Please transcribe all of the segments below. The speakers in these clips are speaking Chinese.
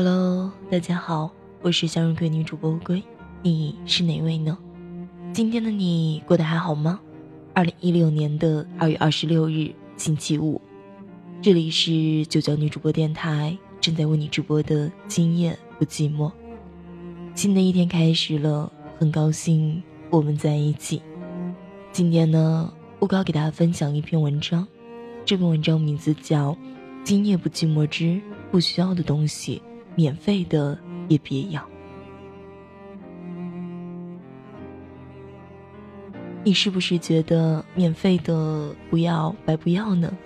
Hello，大家好，我是向日葵女主播乌龟，你是哪位呢？今天的你过得还好吗？二零一六年的二月二十六日，星期五，这里是九九女主播电台，正在为你直播的今夜不寂寞。新的一天开始了，很高兴我们在一起。今天呢，我要给大家分享一篇文章，这篇文章名字叫《今夜不寂寞之不需要的东西》。免费的也别要。你是不是觉得免费的不要白不要呢？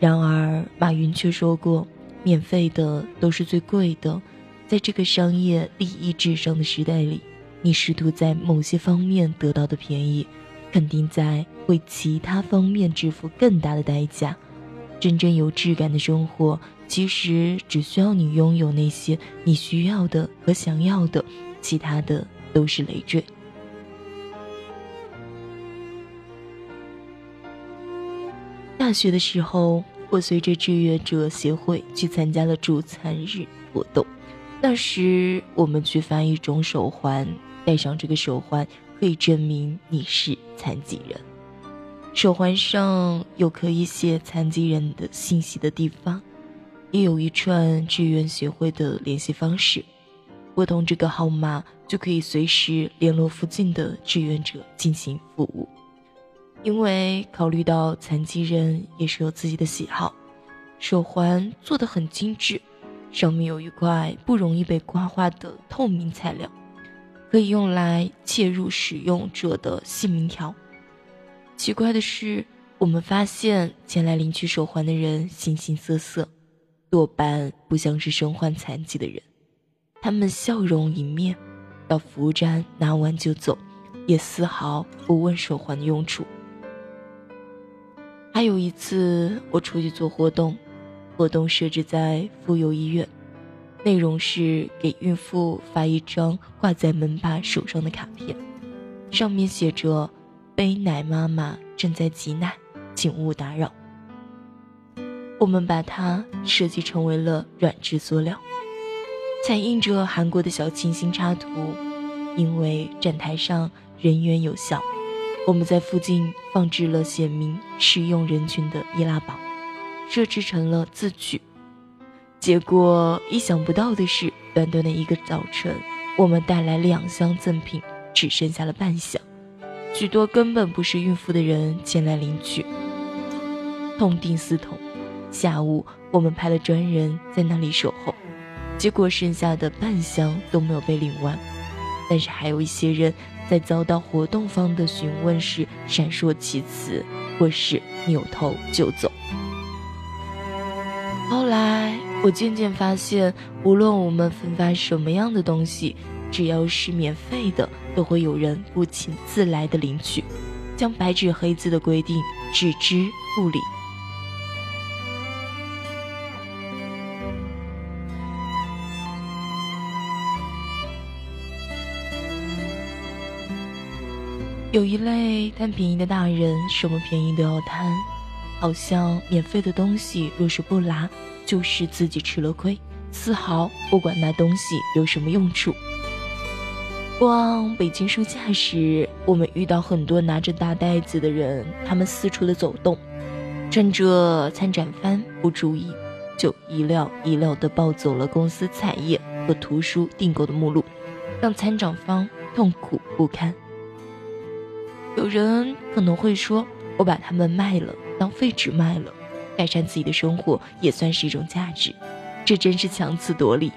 然而马云却说过，免费的都是最贵的。在这个商业利益至上的时代里，你试图在某些方面得到的便宜，肯定在为其他方面支付更大的代价。真正有质感的生活。其实只需要你拥有那些你需要的和想要的，其他的都是累赘。大学的时候，我随着志愿者协会去参加了助残日活动。那时我们去发一种手环，戴上这个手环可以证明你是残疾人。手环上有可以写残疾人的信息的地方。也有一串志愿协会的联系方式，拨通这个号码就可以随时联络附近的志愿者进行服务。因为考虑到残疾人也是有自己的喜好，手环做的很精致，上面有一块不容易被刮花的透明材料，可以用来切入使用者的姓名条。奇怪的是，我们发现前来领取手环的人形形色色。多半不像是身患残疾的人，他们笑容迎面，到服务站拿完就走，也丝毫不问手环的用处。还有一次，我出去做活动，活动设置在妇幼医院，内容是给孕妇发一张挂在门把手上的卡片，上面写着“背奶妈妈正在挤奶，请勿打扰”。我们把它设计成为了软质塑料，彩印着韩国的小清新插图。因为站台上人员有效，我们在附近放置了写明适用人群的易拉宝，设置成了字句。结果意想不到的是，短短的一个早晨，我们带来两箱赠品，只剩下了半箱。许多根本不是孕妇的人前来领取，痛定思痛。下午，我们派了专人在那里守候，结果剩下的半箱都没有被领完。但是还有一些人在遭到活动方的询问时闪烁其词，或是扭头就走。后来，我渐渐发现，无论我们分发什么样的东西，只要是免费的，都会有人不请自来的领取，将白纸黑字的规定置之不理。有一类贪便宜的大人，什么便宜都要贪，好像免费的东西若是不拿，就是自己吃了亏，丝毫不管那东西有什么用处。逛北京书架时，我们遇到很多拿着大袋子的人，他们四处的走动，趁着参展方不注意，就一料一料的抱走了公司彩页和图书订购的目录，让参展方痛苦不堪。有人可能会说：“我把它们卖了，当废纸卖了，改善自己的生活也算是一种价值。”这真是强词夺理。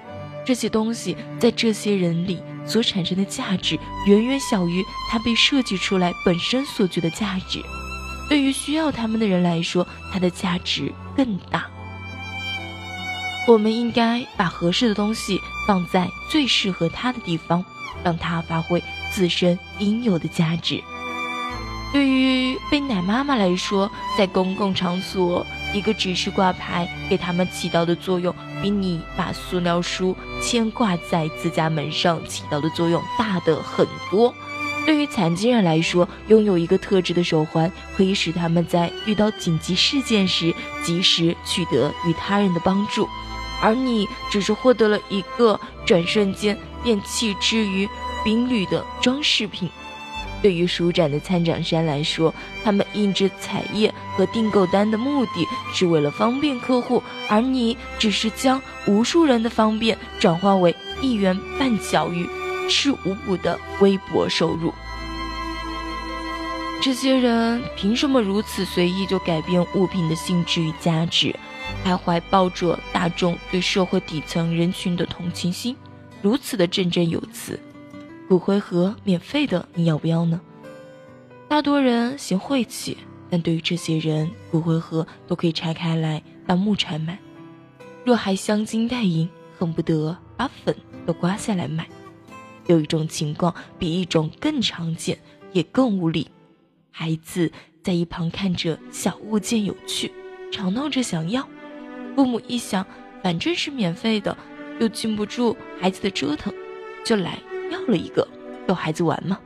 这些东西在这些人里所产生的价值，远远小于它被设计出来本身所具的价值。对于需要它们的人来说，它的价值更大。我们应该把合适的东西放在最适合它的地方，让它发挥自身应有的价值。对于被奶妈妈来说，在公共场所，一个指示挂牌给他们起到的作用，比你把塑料书牵挂在自家门上起到的作用大的很多。对于残疾人来说，拥有一个特制的手环，可以使他们在遇到紧急事件时及时取得与他人的帮助。而你只是获得了一个转瞬间便弃之于冰履的装饰品。对于书展的参展商来说，他们印制彩页和订购单的目的是为了方便客户，而你只是将无数人的方便转化为一元半角鱼吃五补的微薄收入。这些人凭什么如此随意就改变物品的性质与价值，还怀抱着大众对社会底层人群的同情心，如此的振振有词？骨灰盒免费的，你要不要呢？大多人嫌晦气，但对于这些人，骨灰盒都可以拆开来当木柴卖。若还镶金戴银，恨不得把粉都刮下来卖。有一种情况比一种更常见，也更无理。孩子在一旁看着小物件有趣，吵闹着想要。父母一想，反正是免费的，又禁不住孩子的折腾，就来。要了一个逗孩子玩吗？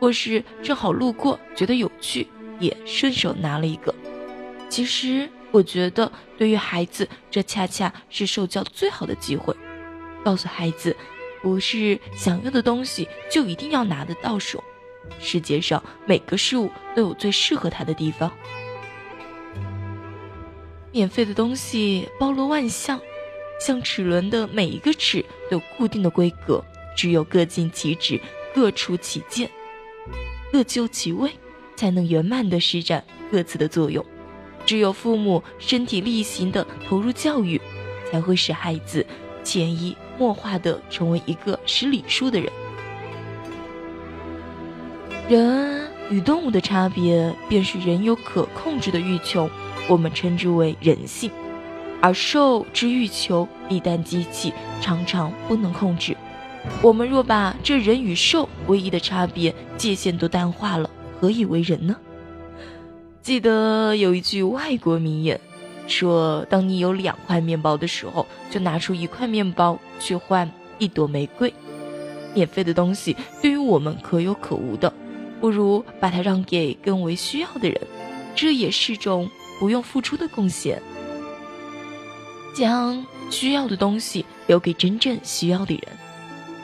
或是正好路过觉得有趣，也顺手拿了一个。其实我觉得，对于孩子，这恰恰是受教最好的机会。告诉孩子，不是想要的东西就一定要拿得到手。世界上每个事物都有最适合他的地方。免费的东西包罗万象，像齿轮的每一个齿都有固定的规格。只有各尽其职，各出其见，各就其位，才能圆满地施展各自的作用。只有父母身体力行地投入教育，才会使孩子潜移默化地成为一个识礼数的人。人与动物的差别，便是人有可控制的欲求，我们称之为人性；而兽之欲求，一旦激起，常常不能控制。我们若把这人与兽唯一的差别界限都淡化了，何以为人呢？记得有一句外国名言，说：当你有两块面包的时候，就拿出一块面包去换一朵玫瑰。免费的东西对于我们可有可无的，不如把它让给更为需要的人，这也是种不用付出的贡献。将需要的东西留给真正需要的人。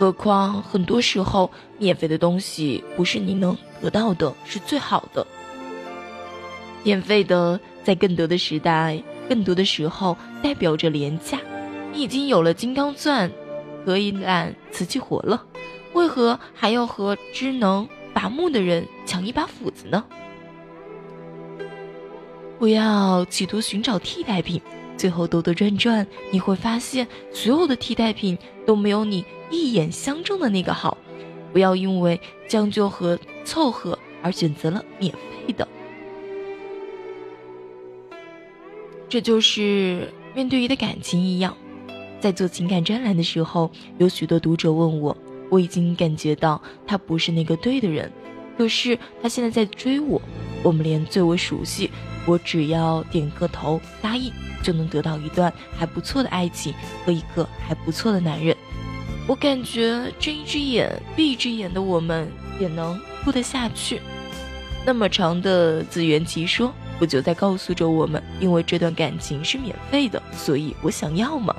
何况很多时候，免费的东西不是你能得到的，是最好的。免费的，在更多的时代，更多的时候代表着廉价。你已经有了金刚钻，可以揽瓷器活了，为何还要和知能伐木的人抢一把斧子呢？不要企图寻找替代品。最后兜兜转转，你会发现所有的替代品都没有你一眼相中的那个好。不要因为将就和凑合而选择了免费的。这就是面对一的感情一样，在做情感专栏的时候，有许多读者问我，我已经感觉到他不是那个对的人，可是他现在在追我，我们连最为熟悉。我只要点个头答应，就能得到一段还不错的爱情和一个还不错的男人。我感觉睁一只眼闭一只眼的我们也能过得下去。那么长的自圆其说，不就在告诉着我们，因为这段感情是免费的，所以我想要吗？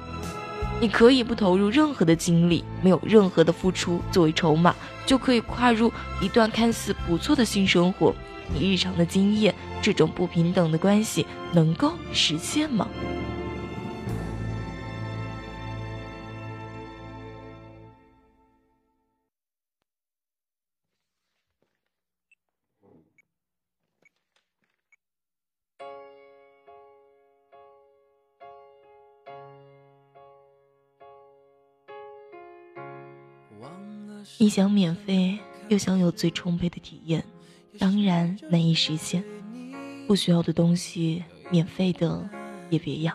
你可以不投入任何的精力，没有任何的付出作为筹码，就可以跨入一段看似不错的新生活。你日常的经验，这种不平等的关系能够实现吗？你想免费，又想有最充沛的体验。当然难以实现，不需要的东西，免费的也别要。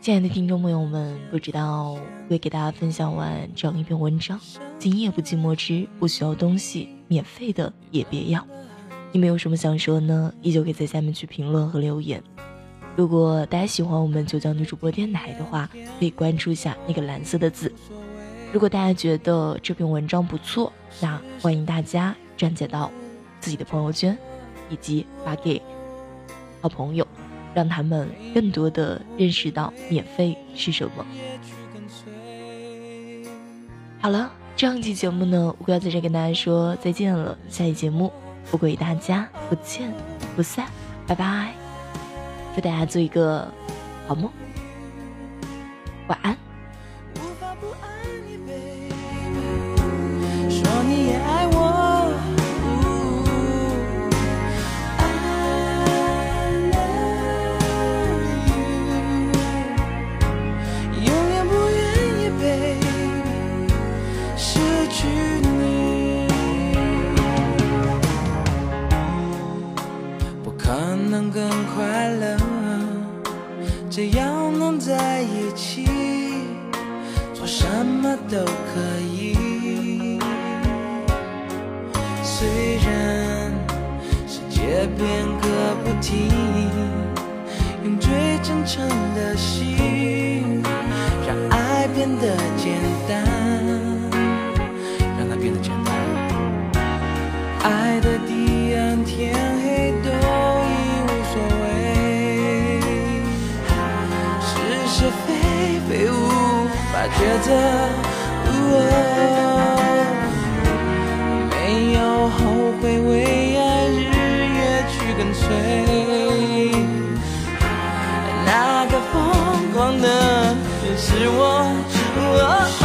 亲爱的听众朋友们，不知道会给大家分享完这样一篇文章，今夜不寂寞之不需要东西，免费的也别要。你们有什么想说呢？依旧可以在下面去评论和留言。如果大家喜欢我们九江女主播电台的话，可以关注一下那个蓝色的字。如果大家觉得这篇文章不错，那欢迎大家转载到自己的朋友圈，以及发给好朋友。让他们更多的认识到免费是什么。好了，这样一期节目呢，我要在这跟大家说再见了。下期节目，不归大家不见不散，拜拜！祝大家做一个好梦，晚安。不停，用最真诚的心，让爱变得简单，让它变得简单。爱的彼岸，天黑都已无所谓，是是非非无法。抉择，没有后悔，为跟随。那个疯狂的人是我。